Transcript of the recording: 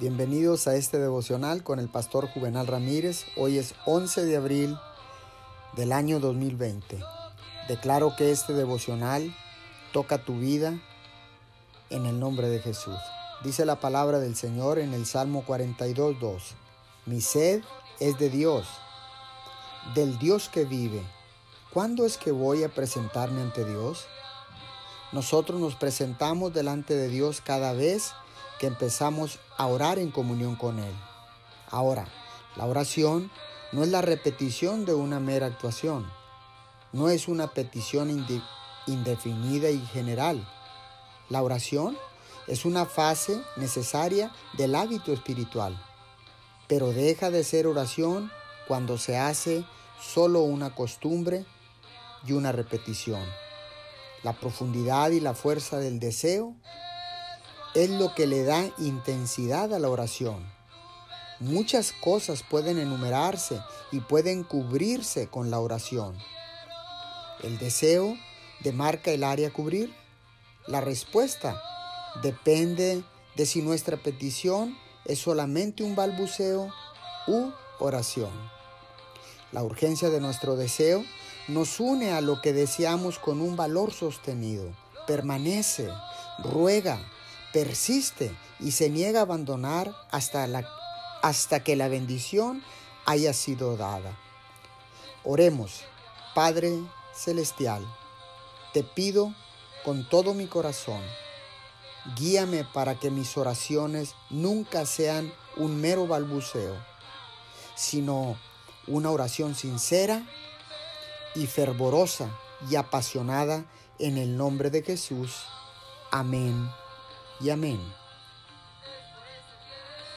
Bienvenidos a este devocional con el pastor Juvenal Ramírez. Hoy es 11 de abril del año 2020. Declaro que este devocional toca tu vida en el nombre de Jesús. Dice la palabra del Señor en el Salmo 42.2. Mi sed es de Dios, del Dios que vive. ¿Cuándo es que voy a presentarme ante Dios? Nosotros nos presentamos delante de Dios cada vez que empezamos a orar en comunión con Él. Ahora, la oración no es la repetición de una mera actuación, no es una petición indefinida y general. La oración es una fase necesaria del hábito espiritual, pero deja de ser oración cuando se hace solo una costumbre y una repetición. La profundidad y la fuerza del deseo es lo que le da intensidad a la oración. Muchas cosas pueden enumerarse y pueden cubrirse con la oración. El deseo demarca el área a cubrir. La respuesta depende de si nuestra petición es solamente un balbuceo u oración. La urgencia de nuestro deseo nos une a lo que deseamos con un valor sostenido. Permanece, ruega, persiste y se niega a abandonar hasta, la, hasta que la bendición haya sido dada. Oremos, Padre Celestial, te pido con todo mi corazón, guíame para que mis oraciones nunca sean un mero balbuceo, sino una oración sincera y fervorosa y apasionada en el nombre de Jesús. Amén y amén.